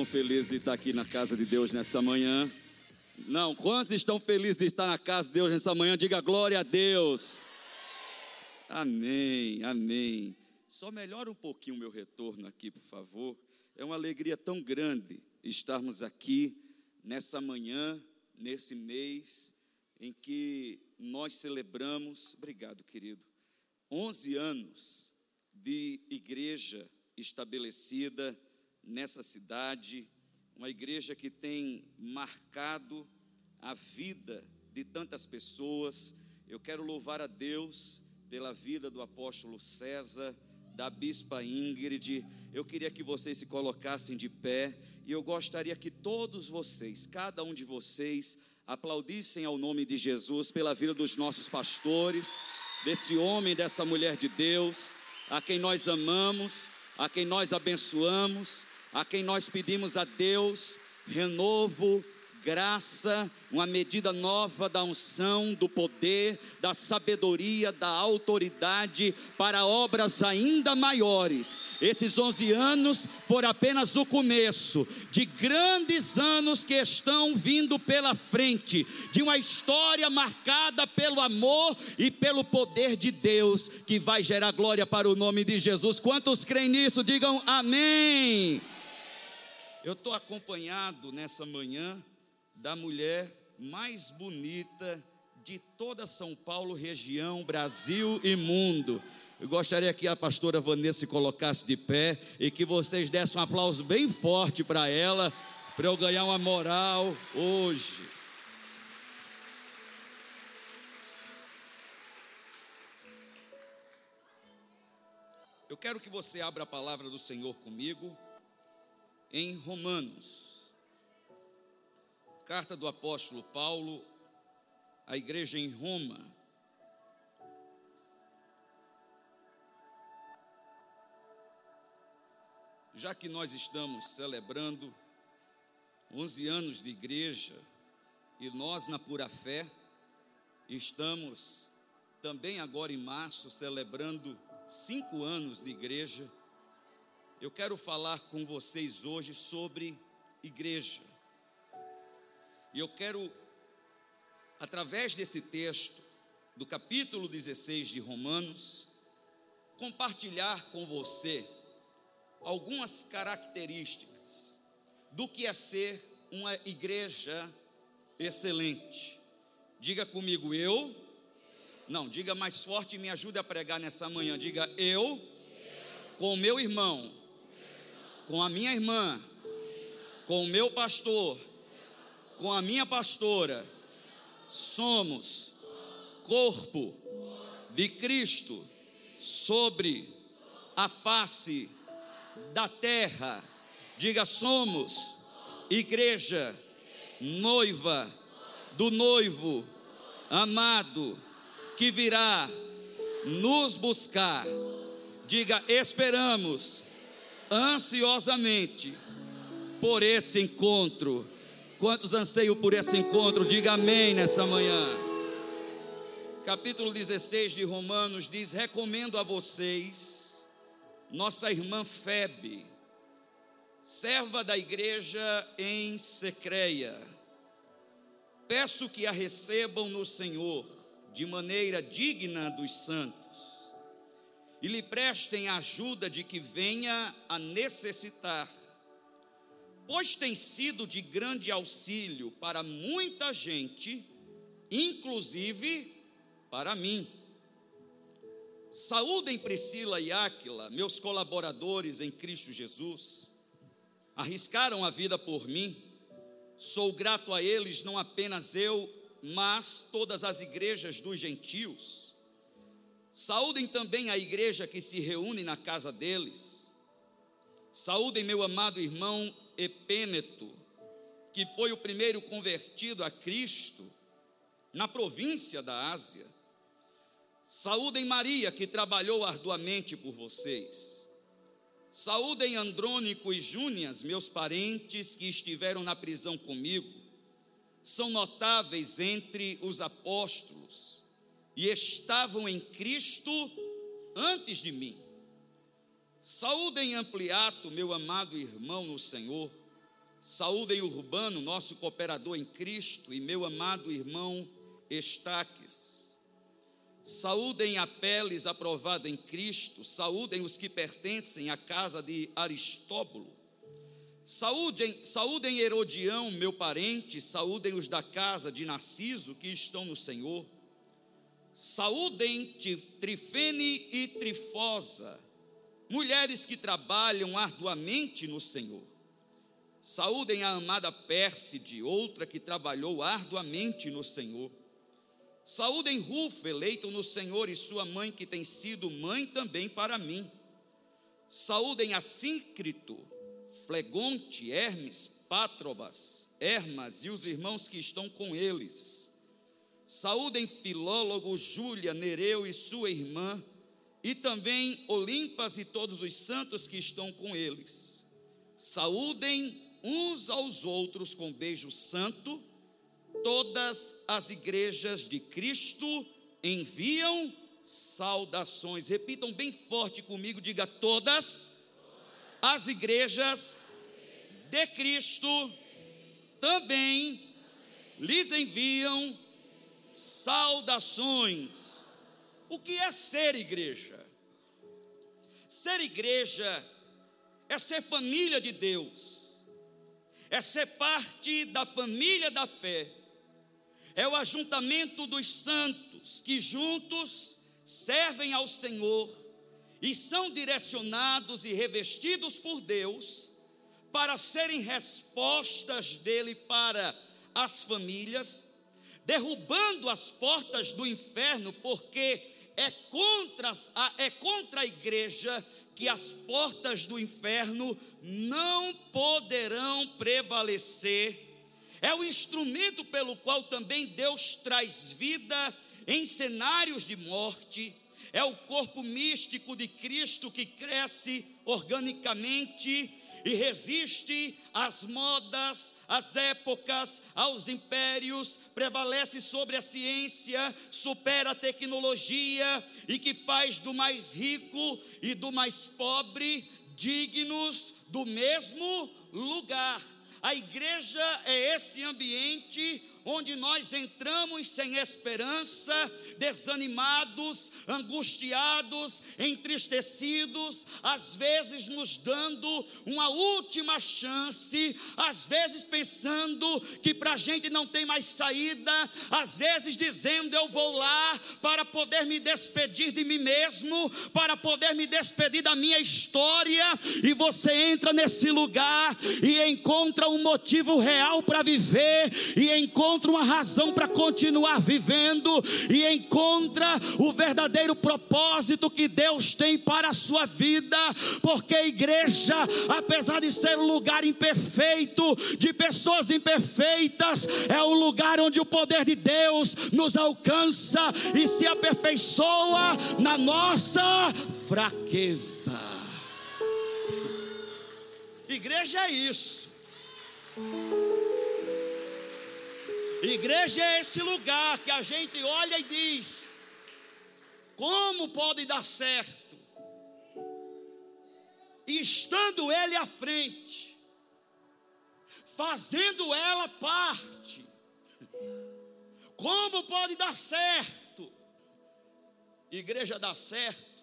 estão felizes de estar aqui na casa de Deus nessa manhã? Não, quantos estão felizes de estar na casa de Deus nessa manhã? Diga glória a Deus. Amém, amém. Só melhora um pouquinho o meu retorno aqui, por favor. É uma alegria tão grande estarmos aqui nessa manhã, nesse mês em que nós celebramos, obrigado, querido, 11 anos de igreja estabelecida nessa cidade, uma igreja que tem marcado a vida de tantas pessoas. Eu quero louvar a Deus pela vida do apóstolo César, da bispa Ingrid. Eu queria que vocês se colocassem de pé e eu gostaria que todos vocês, cada um de vocês, aplaudissem ao nome de Jesus pela vida dos nossos pastores, desse homem, dessa mulher de Deus, a quem nós amamos, a quem nós abençoamos, a quem nós pedimos a Deus renovo, graça, uma medida nova da unção, do poder, da sabedoria, da autoridade para obras ainda maiores. Esses 11 anos foram apenas o começo de grandes anos que estão vindo pela frente, de uma história marcada pelo amor e pelo poder de Deus, que vai gerar glória para o nome de Jesus. Quantos creem nisso? Digam amém. Eu estou acompanhado nessa manhã da mulher mais bonita de toda São Paulo, região, Brasil e mundo. Eu gostaria que a pastora Vanessa se colocasse de pé e que vocês dessem um aplauso bem forte para ela, para eu ganhar uma moral hoje. Eu quero que você abra a palavra do Senhor comigo em Romanos. Carta do apóstolo Paulo à igreja em Roma. Já que nós estamos celebrando 11 anos de igreja e nós na pura fé estamos também agora em março celebrando cinco anos de igreja, eu quero falar com vocês hoje sobre igreja. E eu quero, através desse texto, do capítulo 16 de Romanos, compartilhar com você algumas características do que é ser uma igreja excelente. Diga comigo, eu. Não, diga mais forte e me ajude a pregar nessa manhã. Diga eu, com meu irmão, com a minha irmã, com o meu pastor com a minha pastora, somos corpo de Cristo sobre a face da terra. Diga, somos igreja, noiva do noivo amado que virá nos buscar. Diga, esperamos ansiosamente por esse encontro Quantos anseiam por esse encontro? Diga amém nessa manhã. Capítulo 16 de Romanos diz: Recomendo a vocês, nossa irmã Febe, serva da igreja em Secreia. Peço que a recebam no Senhor de maneira digna dos santos e lhe prestem a ajuda de que venha a necessitar pois tem sido de grande auxílio para muita gente, inclusive para mim. Saúdem Priscila e Áquila, meus colaboradores em Cristo Jesus. Arriscaram a vida por mim. Sou grato a eles, não apenas eu, mas todas as igrejas dos gentios. Saúdem também a igreja que se reúne na casa deles. Saúdem meu amado irmão Epêneto, que foi o primeiro convertido a Cristo na província da Ásia. Saúdem Maria, que trabalhou arduamente por vocês. Saúdem Andrônico e Júnias, meus parentes que estiveram na prisão comigo. São notáveis entre os apóstolos e estavam em Cristo antes de mim. Saúdem Ampliato, meu amado irmão no Senhor, Saúdem Urbano, nosso cooperador em Cristo, e meu amado irmão Estaques. Saúdem Apeles, aprovado em Cristo. Saúdem os que pertencem à casa de Aristóbulo. Saúdem, saúdem Herodião, meu parente. Saúdem os da casa de Narciso, que estão no Senhor. Saúdem Trifene e Trifosa, mulheres que trabalham arduamente no Senhor. Saúdem a amada Pérside, outra que trabalhou arduamente no Senhor. Saúdem Rufo, eleito no Senhor, e sua mãe, que tem sido mãe também para mim. Saúdem a Síncrito, Flegonte, Hermes, Pátrobas, Hermas e os irmãos que estão com eles. Saúdem Filólogo, Júlia, Nereu e sua irmã, e também Olimpas e todos os santos que estão com eles. Saúdem uns aos outros com beijo santo. Todas as igrejas de Cristo enviam saudações. Repitam bem forte comigo, diga todas as igrejas de Cristo também lhes enviam saudações. O que é ser igreja? Ser igreja é ser família de Deus é ser parte da família da fé, é o ajuntamento dos santos que juntos servem ao Senhor e são direcionados e revestidos por Deus para serem respostas dele para as famílias, derrubando as portas do inferno, porque é contra, é contra a igreja que as portas do inferno não poderão prevalecer. É o instrumento pelo qual também Deus traz vida em cenários de morte. É o corpo místico de Cristo que cresce organicamente e resiste às modas, às épocas, aos impérios, prevalece sobre a ciência, supera a tecnologia e que faz do mais rico e do mais pobre dignos do mesmo lugar. A igreja é esse ambiente onde nós entramos sem esperança, desanimados, angustiados, entristecidos, às vezes nos dando uma última chance, às vezes pensando que para a gente não tem mais saída, às vezes dizendo eu vou lá para poder me despedir de mim mesmo, para poder me despedir da minha história, e você entra nesse lugar e encontra um motivo real para viver, e encontra encontra uma razão para continuar vivendo e encontra o verdadeiro propósito que Deus tem para a sua vida, porque a igreja, apesar de ser um lugar imperfeito, de pessoas imperfeitas, é o lugar onde o poder de Deus nos alcança e se aperfeiçoa na nossa fraqueza. Igreja é isso. Igreja é esse lugar que a gente olha e diz: como pode dar certo? Estando Ele à frente, fazendo ela parte, como pode dar certo? Igreja dá certo,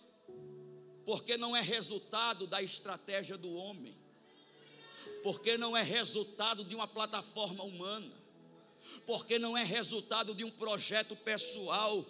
porque não é resultado da estratégia do homem, porque não é resultado de uma plataforma humana porque não é resultado de um projeto pessoal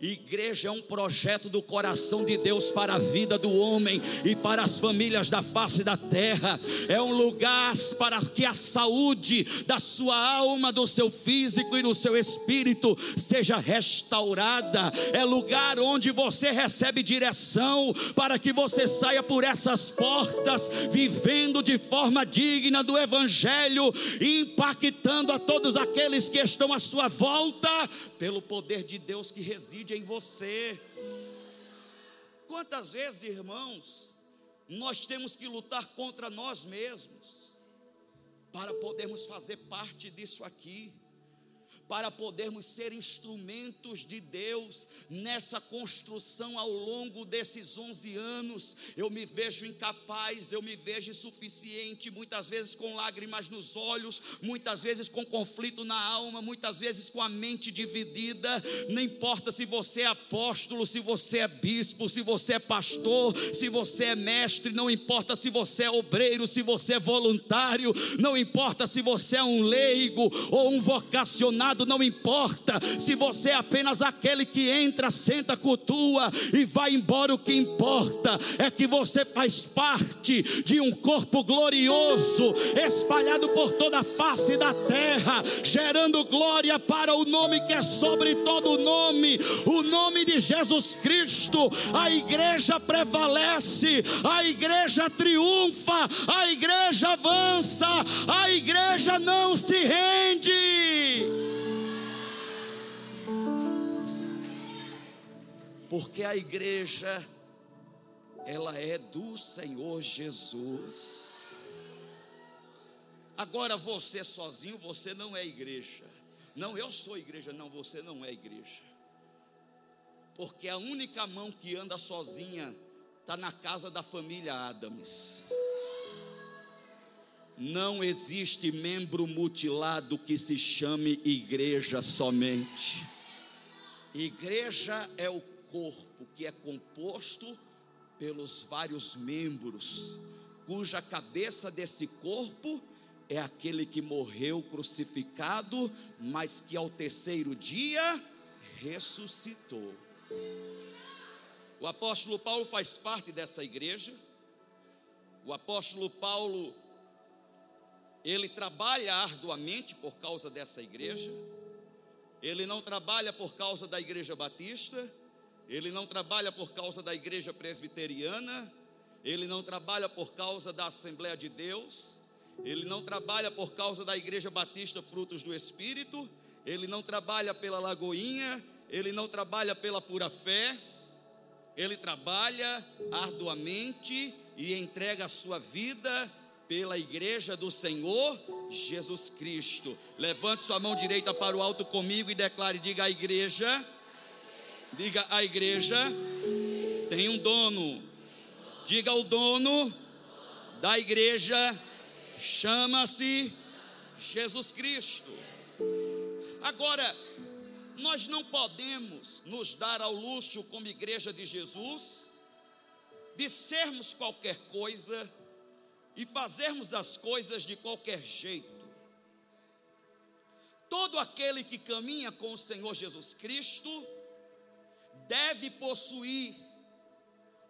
Igreja é um projeto do coração de Deus para a vida do homem e para as famílias da face da terra. É um lugar para que a saúde da sua alma, do seu físico e do seu espírito seja restaurada. É lugar onde você recebe direção para que você saia por essas portas vivendo de forma digna do evangelho impactando a todos aqueles que estão à sua volta pelo poder de Deus que reside reside em você. Quantas vezes, irmãos, nós temos que lutar contra nós mesmos para podermos fazer parte disso aqui, para podermos ser instrumentos de Deus nessa construção ao longo desses 11 anos. Eu me vejo incapaz, eu me vejo insuficiente, muitas vezes com lágrimas nos olhos, muitas vezes com conflito na alma, muitas vezes com a mente dividida. Não importa se você é apóstolo, se você é bispo, se você é pastor, se você é mestre, não importa se você é obreiro, se você é voluntário, não importa se você é um leigo ou um vocacionado não importa se você é apenas aquele que entra, senta, cultua e vai embora. O que importa é que você faz parte de um corpo glorioso, espalhado por toda a face da terra, gerando glória para o nome que é sobre todo nome, o nome de Jesus Cristo. A igreja prevalece, a igreja triunfa, a igreja avança, a igreja não se rende. Porque a igreja ela é do Senhor Jesus. Agora você sozinho, você não é igreja. Não, eu sou igreja, não, você não é igreja. Porque a única mão que anda sozinha está na casa da família Adams. Não existe membro mutilado que se chame igreja somente. Igreja é o corpo que é composto pelos vários membros, cuja cabeça desse corpo é aquele que morreu crucificado, mas que ao terceiro dia ressuscitou. O apóstolo Paulo faz parte dessa igreja. O apóstolo Paulo ele trabalha arduamente por causa dessa igreja. Ele não trabalha por causa da igreja batista, ele não trabalha por causa da igreja presbiteriana, ele não trabalha por causa da Assembleia de Deus, ele não trabalha por causa da Igreja Batista Frutos do Espírito, ele não trabalha pela Lagoinha, ele não trabalha pela pura fé, ele trabalha arduamente e entrega a sua vida pela igreja do Senhor Jesus Cristo. Levante sua mão direita para o alto comigo e declare: diga a igreja Diga a igreja tem um dono. Diga o dono da igreja chama-se Jesus Cristo. Agora, nós não podemos nos dar ao luxo como igreja de Jesus de sermos qualquer coisa e fazermos as coisas de qualquer jeito. Todo aquele que caminha com o Senhor Jesus Cristo deve possuir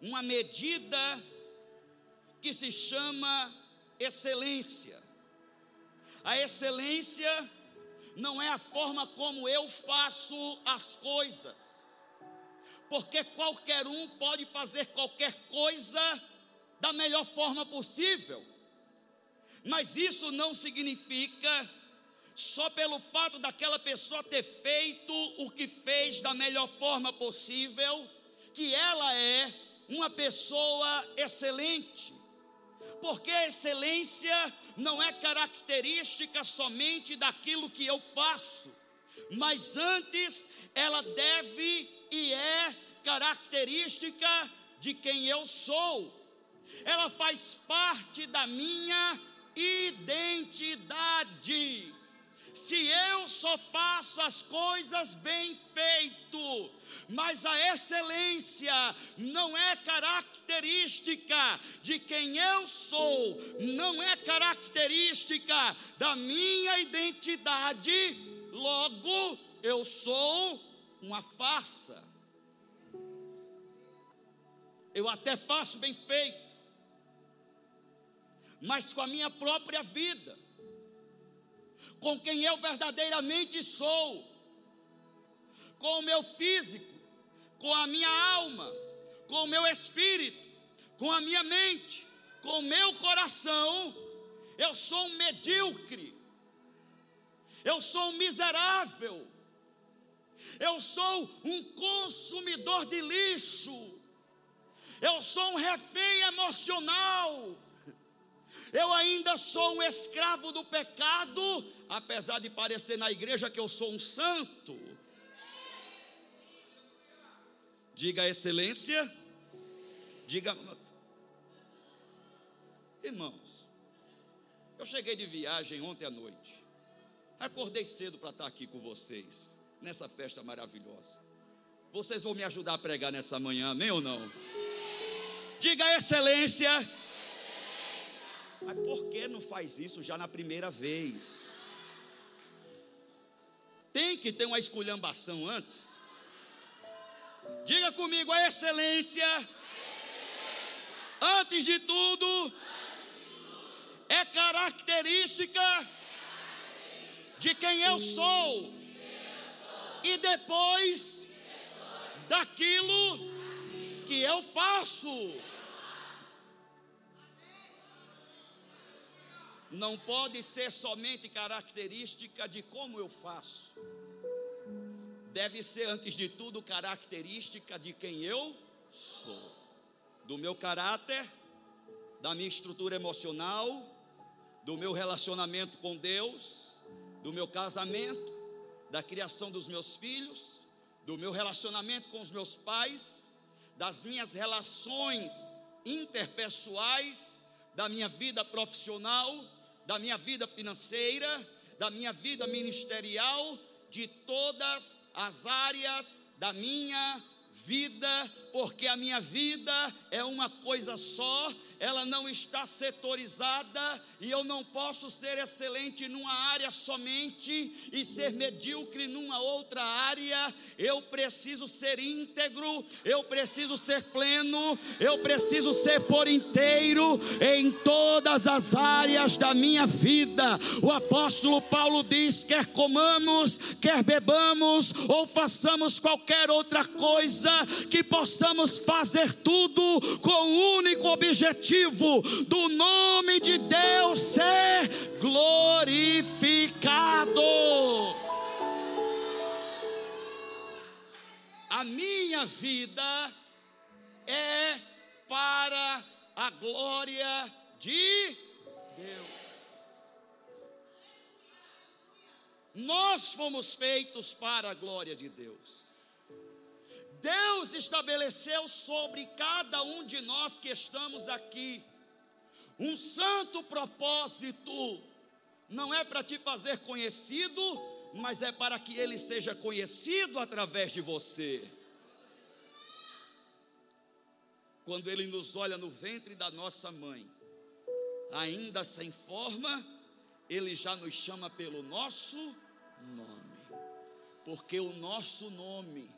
uma medida que se chama excelência. A excelência não é a forma como eu faço as coisas, porque qualquer um pode fazer qualquer coisa da melhor forma possível, mas isso não significa só pelo fato daquela pessoa ter feito o que fez da melhor forma possível, que ela é uma pessoa excelente. Porque a excelência não é característica somente daquilo que eu faço, mas antes ela deve e é característica de quem eu sou. Ela faz parte da minha identidade se eu só faço as coisas bem feito, mas a excelência não é característica de quem eu sou, não é característica da minha identidade, logo eu sou uma farsa. Eu até faço bem feito, mas com a minha própria vida. Com quem eu verdadeiramente sou, com o meu físico, com a minha alma, com o meu espírito, com a minha mente, com o meu coração, eu sou um medíocre, eu sou um miserável, eu sou um consumidor de lixo, eu sou um refém emocional, Eu ainda sou um escravo do pecado, apesar de parecer na igreja que eu sou um santo. Diga excelência. Diga. Irmãos, eu cheguei de viagem ontem à noite. Acordei cedo para estar aqui com vocês, nessa festa maravilhosa. Vocês vão me ajudar a pregar nessa manhã, amém ou não? Diga excelência. Excelência. Mas por que não faz isso já na primeira vez? Tem que ter uma esculhambação antes. Diga comigo, a excelência, Antes, de tudo, é característica de quem eu sou, e depois daquilo que eu faço. Não pode ser somente característica de como eu faço. Deve ser, antes de tudo, característica de quem eu sou, do meu caráter, da minha estrutura emocional, do meu relacionamento com Deus, do meu casamento, da criação dos meus filhos, do meu relacionamento com os meus pais, das minhas relações interpessoais, da minha vida profissional, da minha vida financeira, da minha vida ministerial, de todas as áreas da minha vida, porque a minha vida é uma coisa só, ela não está setorizada e eu não posso ser excelente numa área somente e ser medíocre numa outra área. Eu preciso ser íntegro, eu preciso ser pleno, eu preciso ser por inteiro em todas as áreas da minha vida. O apóstolo Paulo diz: quer comamos, quer bebamos ou façamos qualquer outra coisa que possamos fazer tudo com o único objetivo do nome de Deus ser glorificado. A minha vida é para a glória de Deus. Nós fomos feitos para a glória de Deus. Deus estabeleceu sobre cada um de nós que estamos aqui um santo propósito. Não é para te fazer conhecido, mas é para que ele seja conhecido através de você. Quando ele nos olha no ventre da nossa mãe, ainda sem forma, ele já nos chama pelo nosso nome, porque o nosso nome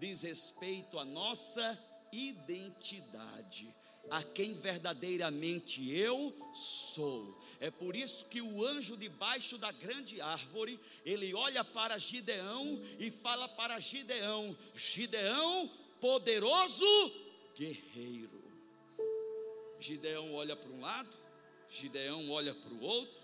diz respeito à nossa identidade, a quem verdadeiramente eu sou. É por isso que o anjo debaixo da grande árvore, ele olha para Gideão e fala para Gideão: Gideão, poderoso guerreiro. Gideão olha para um lado, Gideão olha para o outro,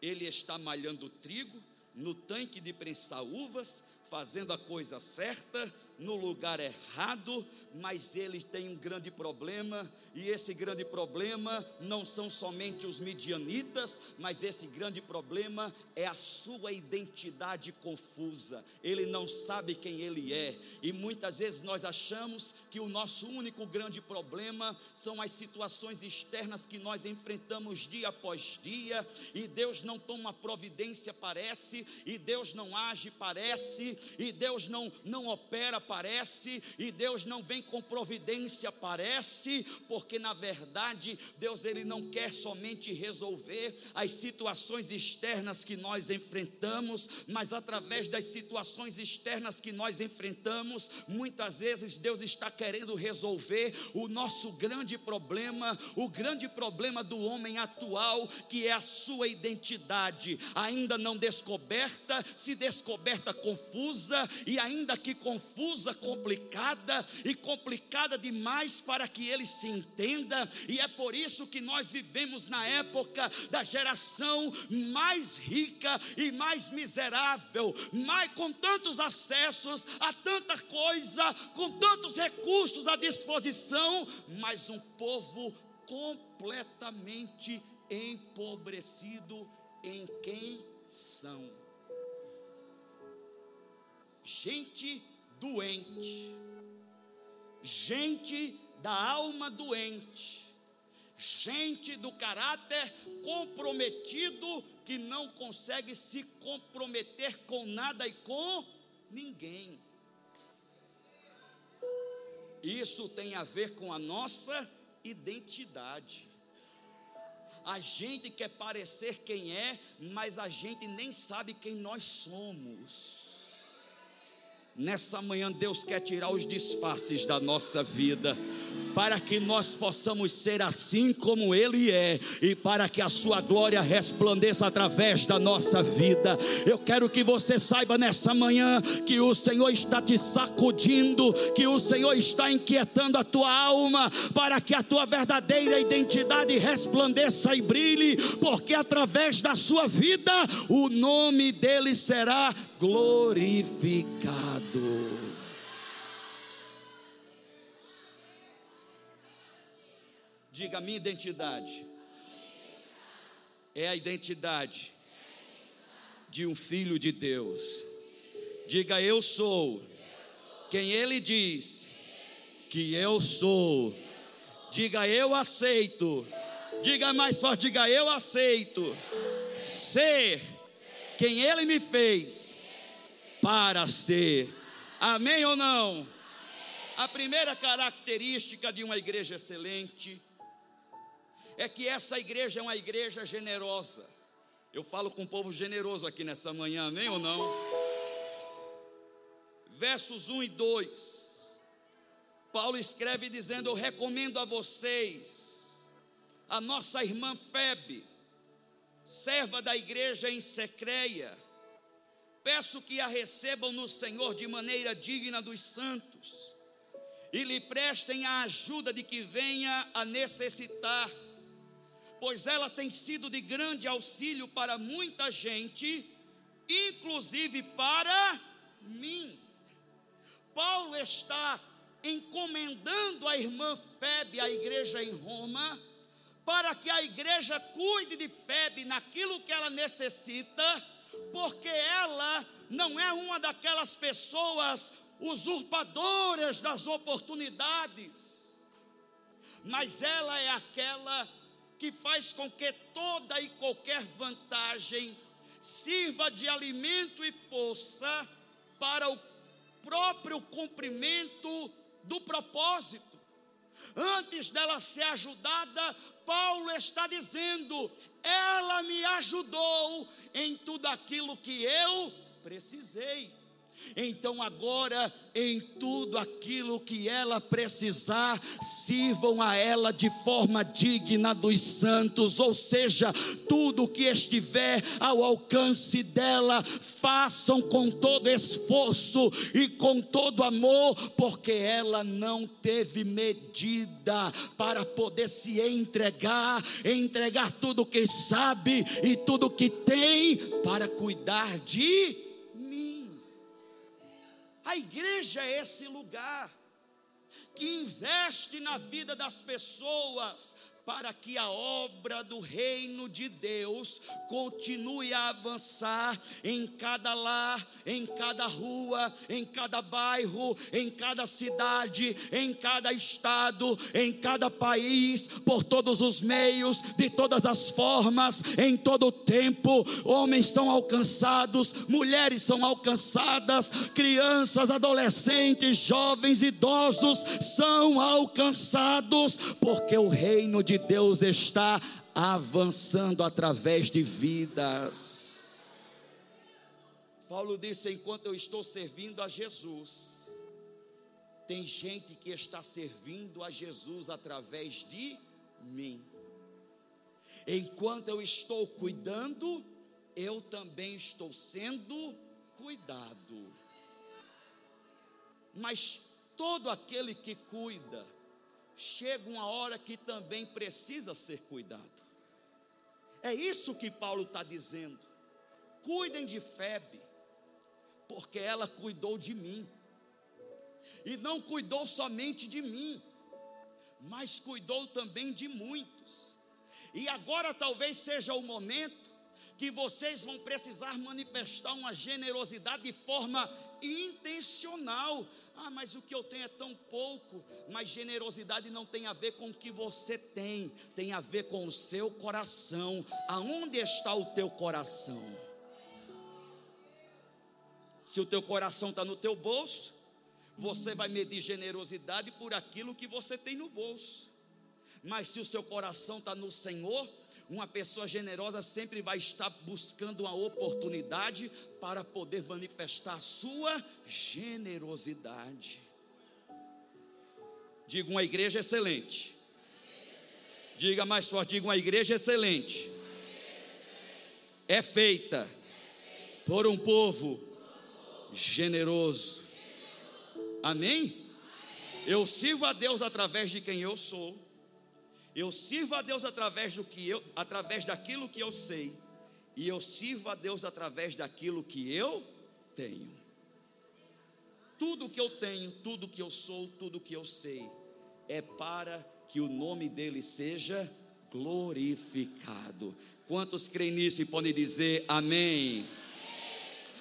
ele está malhando trigo no tanque de prensar uvas, fazendo a coisa certa, no lugar errado, mas ele tem um grande problema, e esse grande problema não são somente os midianitas, mas esse grande problema é a sua identidade confusa. Ele não sabe quem ele é, e muitas vezes nós achamos que o nosso único grande problema são as situações externas que nós enfrentamos dia após dia, e Deus não toma providência, parece, e Deus não age, parece, e Deus não, não opera, parece, e Deus não vem com providência, parece, porque na verdade Deus ele não quer somente resolver as situações externas que nós enfrentamos, mas através das situações externas que nós enfrentamos, muitas vezes Deus está querendo resolver o nosso grande problema, o grande problema do homem atual, que é a sua identidade, ainda não descoberta, se descoberta confusa e ainda que confusa complicada e complicada demais para que ele se entenda, e é por isso que nós vivemos na época da geração mais rica e mais miserável, mais, com tantos acessos a tanta coisa, com tantos recursos à disposição, mas um povo completamente empobrecido em quem são. Gente doente, gente da alma doente, gente do caráter comprometido que não consegue se comprometer com nada e com ninguém. Isso tem a ver com a nossa identidade. A gente quer parecer quem é, mas a gente nem sabe quem nós somos. Nessa manhã, Deus quer tirar os disfarces da nossa vida, para que nós possamos ser assim como Ele é, e para que a Sua glória resplandeça através da nossa vida. Eu quero que você saiba nessa manhã que o Senhor está te sacudindo, que o Senhor está inquietando a tua alma, para que a tua verdadeira identidade resplandeça e brilhe, porque através da sua vida o nome dele será glorificado. Diga minha identidade. É a identidade de um filho de Deus. Diga eu sou quem ele diz que eu sou. Diga eu aceito. Diga mais forte, diga eu aceito ser quem ele me fez para ser. Amém ou não? A primeira característica de uma igreja excelente é que essa igreja é uma igreja generosa. Eu falo com o povo generoso aqui nessa manhã, amém ou não? Versos 1 e 2. Paulo escreve dizendo: Eu recomendo a vocês, a nossa irmã Febe, serva da igreja em Secreia, Peço que a recebam no Senhor de maneira digna dos santos e lhe prestem a ajuda de que venha a necessitar, pois ela tem sido de grande auxílio para muita gente, inclusive para mim. Paulo está encomendando a irmã Febe à igreja em Roma, para que a igreja cuide de Febe naquilo que ela necessita porque ela não é uma daquelas pessoas usurpadoras das oportunidades, mas ela é aquela que faz com que toda e qualquer vantagem sirva de alimento e força para o próprio cumprimento do propósito. Antes dela ser ajudada, Paulo está dizendo: ela me ajudou em tudo aquilo que eu precisei. Então agora, em tudo aquilo que ela precisar, sirvam a ela de forma digna dos santos, ou seja, tudo que estiver ao alcance dela, façam com todo esforço e com todo amor, porque ela não teve medida para poder se entregar, entregar tudo que sabe e tudo que tem para cuidar de a igreja é esse lugar que investe na vida das pessoas, para que a obra do reino de Deus continue a avançar em cada lar, em cada rua, em cada bairro, em cada cidade, em cada estado, em cada país, por todos os meios, de todas as formas, em todo o tempo. Homens são alcançados, mulheres são alcançadas, crianças, adolescentes, jovens, idosos são alcançados, porque o reino de Deus está avançando através de vidas. Paulo disse: enquanto eu estou servindo a Jesus, tem gente que está servindo a Jesus através de mim. Enquanto eu estou cuidando, eu também estou sendo cuidado. Mas todo aquele que cuida, chega uma hora que também precisa ser cuidado. É isso que Paulo está dizendo. Cuidem de Febe, porque ela cuidou de mim. E não cuidou somente de mim, mas cuidou também de muitos. E agora talvez seja o momento que vocês vão precisar manifestar uma generosidade de forma intencional. Ah, mas o que eu tenho é tão pouco. Mas generosidade não tem a ver com o que você tem, tem a ver com o seu coração. Aonde está o teu coração? Se o teu coração está no teu bolso, você vai medir generosidade por aquilo que você tem no bolso. Mas se o seu coração está no Senhor, uma pessoa generosa sempre vai estar buscando uma oportunidade para poder manifestar a sua generosidade. Diga uma igreja excelente. Diga mais forte, diga uma igreja excelente. É feita por um povo generoso. Amém? Eu sirvo a Deus através de quem eu sou. Eu sirvo a Deus através do que eu, através daquilo que eu sei, e eu sirvo a Deus através daquilo que eu tenho. Tudo que eu tenho, tudo que eu sou, tudo que eu sei, é para que o nome dele seja glorificado. Quantos creem nisso e podem dizer amém? amém?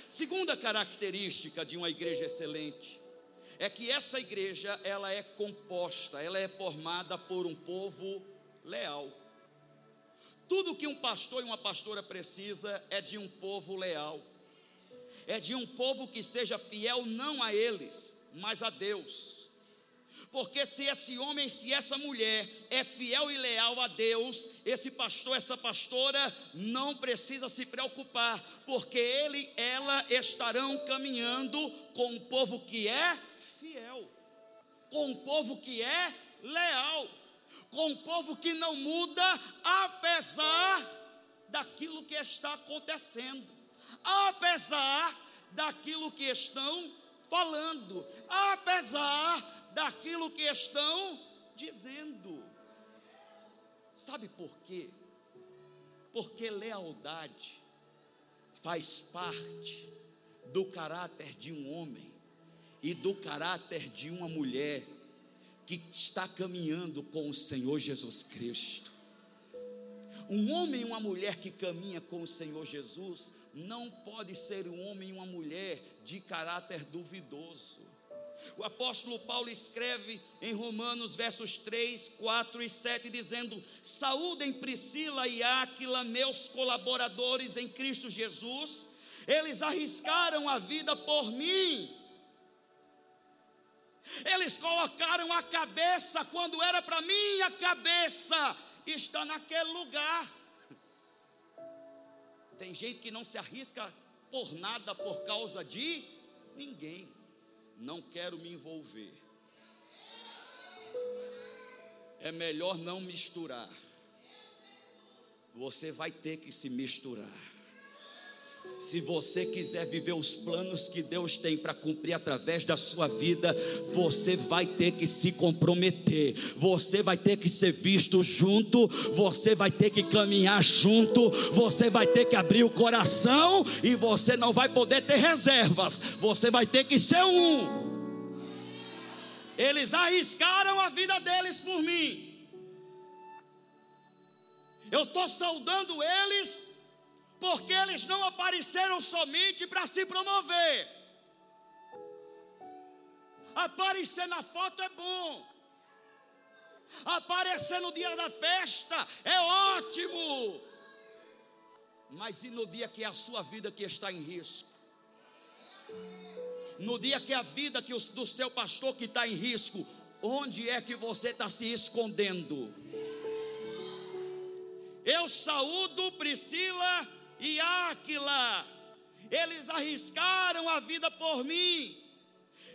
Segunda característica de uma igreja excelente é que essa igreja ela é composta, ela é formada por um povo leal. Tudo que um pastor e uma pastora precisa é de um povo leal. É de um povo que seja fiel não a eles, mas a Deus. Porque se esse homem, se essa mulher é fiel e leal a Deus, esse pastor, essa pastora não precisa se preocupar, porque ele, ela estarão caminhando com um povo que é com um povo que é leal, com um povo que não muda, apesar daquilo que está acontecendo, apesar daquilo que estão falando, apesar daquilo que estão dizendo. Sabe por quê? Porque lealdade faz parte do caráter de um homem e do caráter de uma mulher que está caminhando com o Senhor Jesus Cristo. Um homem e uma mulher que caminha com o Senhor Jesus não pode ser um homem e uma mulher de caráter duvidoso. O apóstolo Paulo escreve em Romanos versos 3, 4 e 7 dizendo: Saúdem Priscila e Áquila, meus colaboradores em Cristo Jesus. Eles arriscaram a vida por mim eles colocaram a cabeça quando era para mim a cabeça está naquele lugar. Tem gente que não se arrisca por nada por causa de ninguém. Não quero me envolver. É melhor não misturar. Você vai ter que se misturar. Se você quiser viver os planos que Deus tem para cumprir através da sua vida, você vai ter que se comprometer, você vai ter que ser visto junto, você vai ter que caminhar junto, você vai ter que abrir o coração e você não vai poder ter reservas, você vai ter que ser um. Eles arriscaram a vida deles por mim. Eu estou saudando eles porque eles não apareceram somente para se promover. Aparecer na foto é bom. Aparecer no dia da festa é ótimo. Mas e no dia que é a sua vida que está em risco? No dia que é a vida que do seu pastor que está em risco, onde é que você está se escondendo? Eu saúdo Priscila e Áquila, eles arriscaram a vida por mim.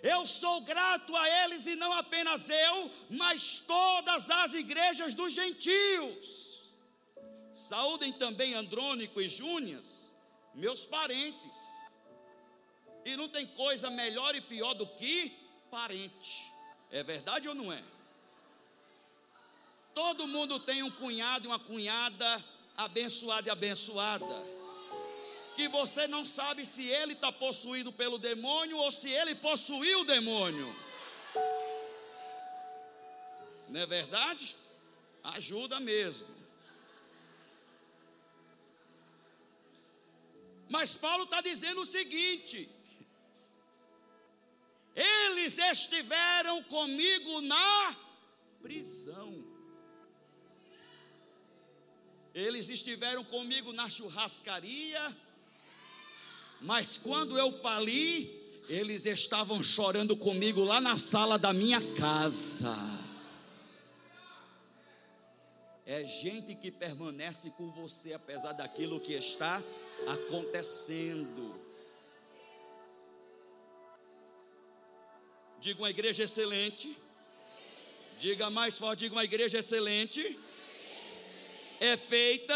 Eu sou grato a eles e não apenas eu, mas todas as igrejas dos gentios. Saúdem também Andrônico e Júnias, meus parentes. E não tem coisa melhor e pior do que parente. É verdade ou não é? Todo mundo tem um cunhado e uma cunhada abençoado e abençoada. Que você não sabe se ele está possuído pelo demônio ou se ele possuiu o demônio. Não é verdade? Ajuda mesmo. Mas Paulo está dizendo o seguinte: eles estiveram comigo na prisão. Eles estiveram comigo na churrascaria, mas quando eu fali, eles estavam chorando comigo lá na sala da minha casa. É gente que permanece com você apesar daquilo que está acontecendo. Diga uma igreja excelente. Diga mais forte, diga uma igreja excelente. É feita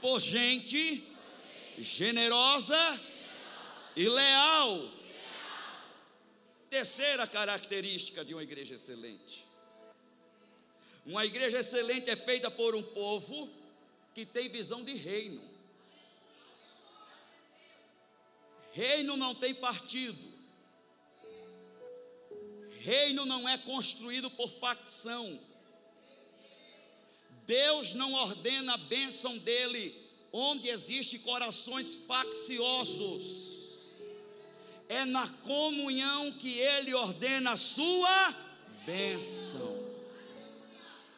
por gente generosa e leal. Terceira característica de uma igreja excelente. Uma igreja excelente é feita por um povo que tem visão de reino. Reino não tem partido. Reino não é construído por facção. Deus não ordena a bênção dele onde existe corações facciosos. É na comunhão que ele ordena a sua bênção.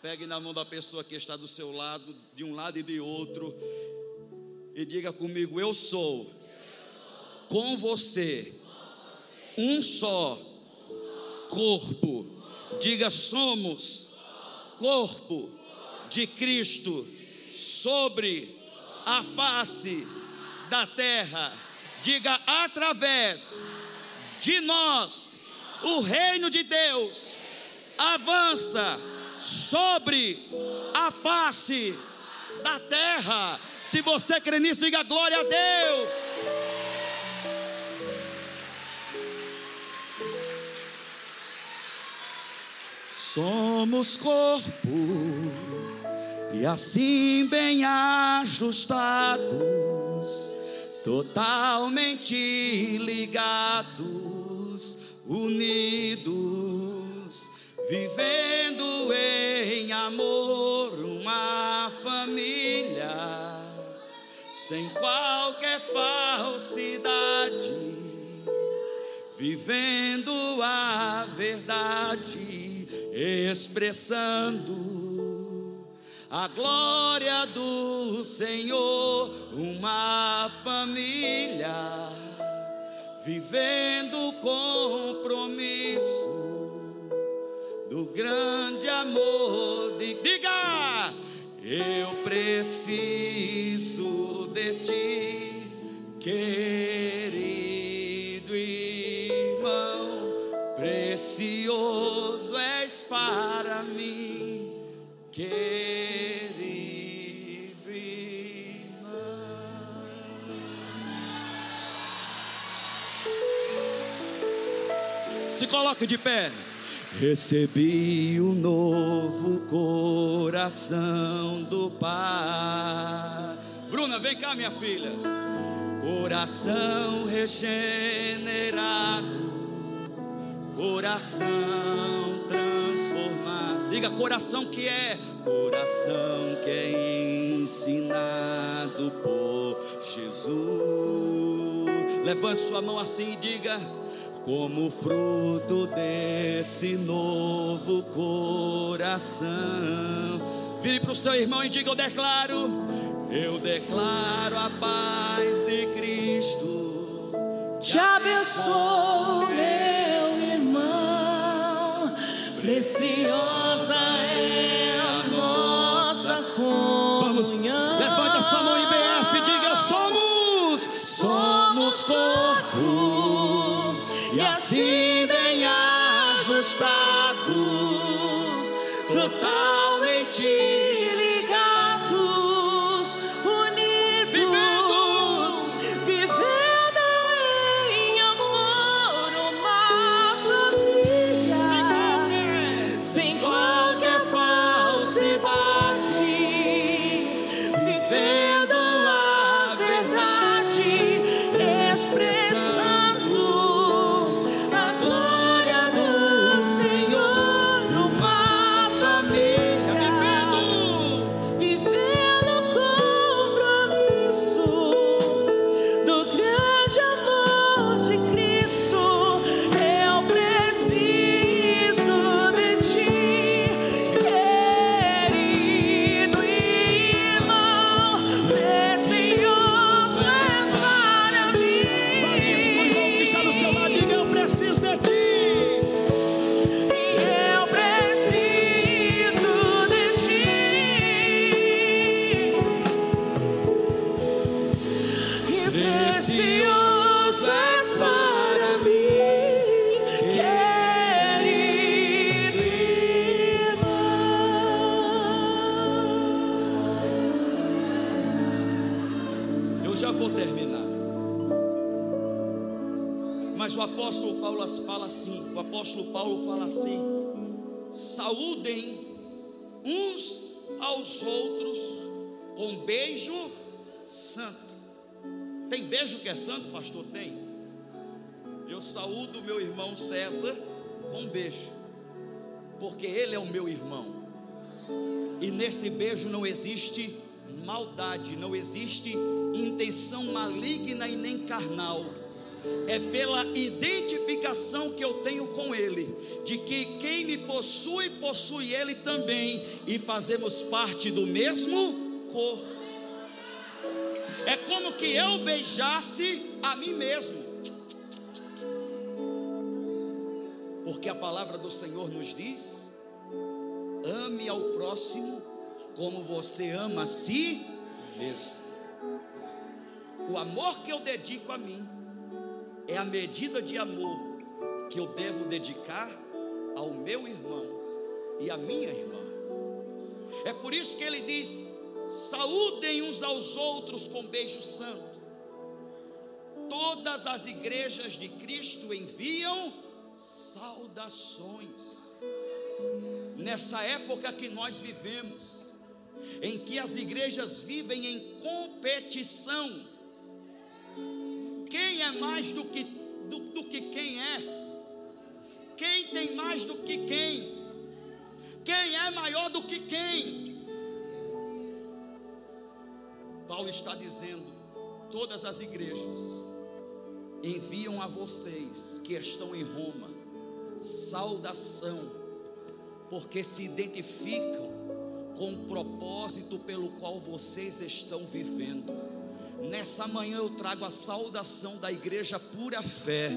Pegue na mão da pessoa que está do seu lado, de um lado e de outro, e diga comigo: Eu sou, com você, um só corpo. Diga: somos corpo de Cristo sobre a face da terra. Diga: através de nós, o reino de Deus avança sobre a face da terra. Se você crê nisso, diga glória a Deus. Somos corpo e assim bem ajustados, totalmente ligados, unidos, vivendo em amor uma família, sem qualquer falsidade, vivendo a verdade expressando a glória do Senhor, uma família vivendo compromisso do grande amor de diga! Eu preciso de ti querido irmão precioso para mim, querido Se coloque de pé. Recebi o um novo coração do Pai. Bruna, vem cá, minha filha. Coração regenerado, coração transformado. Diga coração que é, coração que é ensinado por Jesus. Levante sua mão assim e diga: como fruto desse novo coração. Vire para o seu irmão e diga: Eu declaro, eu declaro a paz de Cristo. Te abençoo, meu irmão, preciosa é a nossa comunhão. Vamos, levanta sua mão e diga: Somos, somos corpo Mas o apóstolo Paulo fala assim, o apóstolo Paulo fala assim: saúdem uns aos outros com beijo santo. Tem beijo que é santo, pastor? Tem. Eu saúdo meu irmão César com beijo, porque ele é o meu irmão. E nesse beijo não existe maldade, não existe intenção maligna e nem carnal. É pela identificação que eu tenho com Ele, de que quem me possui, possui Ele também, e fazemos parte do mesmo corpo. É como que eu beijasse a mim mesmo. Porque a palavra do Senhor nos diz: ame ao próximo como você ama a si mesmo. O amor que eu dedico a mim é a medida de amor que eu devo dedicar ao meu irmão e à minha irmã. É por isso que ele diz: saúdem uns aos outros com beijo santo. Todas as igrejas de Cristo enviam saudações. Nessa época que nós vivemos, em que as igrejas vivem em competição. Quem é mais do que, do, do que quem é? Quem tem mais do que quem? Quem é maior do que quem? Paulo está dizendo: todas as igrejas enviam a vocês que estão em Roma saudação, porque se identificam com o propósito pelo qual vocês estão vivendo. Nessa manhã eu trago a saudação da igreja pura fé,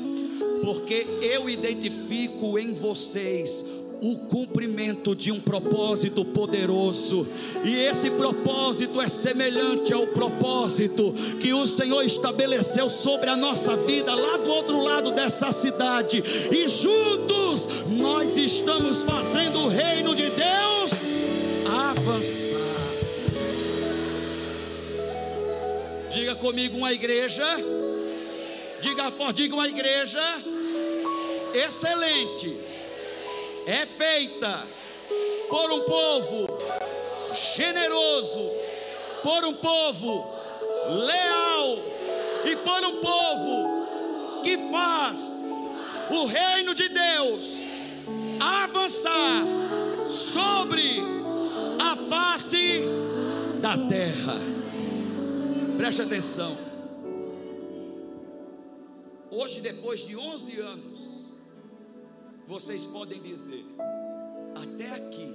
porque eu identifico em vocês o cumprimento de um propósito poderoso, e esse propósito é semelhante ao propósito que o Senhor estabeleceu sobre a nossa vida lá do outro lado dessa cidade, e juntos nós estamos fazendo o reino de Deus avançar. Diga comigo uma igreja. Diga forte, diga uma igreja excelente. É feita por um povo generoso, por um povo leal e por um povo que faz o reino de Deus avançar sobre a face da terra. Preste atenção. Hoje, depois de 11 anos, vocês podem dizer: até aqui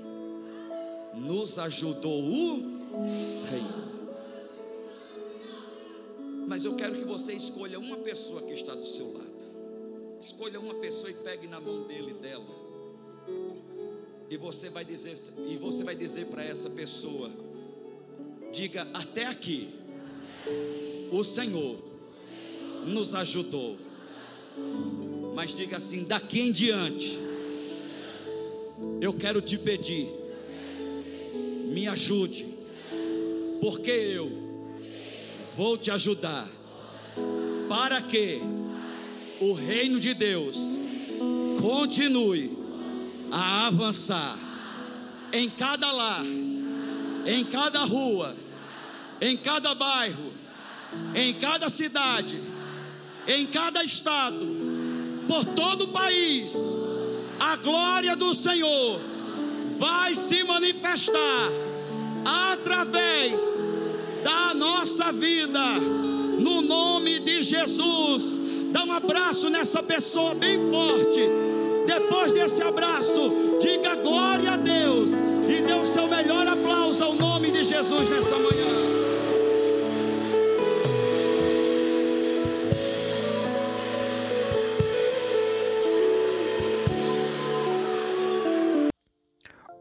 nos ajudou o Senhor. Mas eu quero que você escolha uma pessoa que está do seu lado. Escolha uma pessoa e pegue na mão dele dela. E você vai dizer, e você vai dizer para essa pessoa: diga até aqui, o Senhor nos ajudou. Mas diga assim: daqui em diante, eu quero te pedir, me ajude, porque eu vou te ajudar, para que o reino de Deus continue a avançar em cada lar, em cada rua, em cada bairro, em cada cidade, em cada estado, por todo o país. A glória do Senhor vai se manifestar através da nossa vida, no nome de Jesus. Dá um abraço nessa pessoa bem forte depois desse abraço, diga glória a Deus e dê o seu melhor aplauso ao nome de Jesus nessa manhã.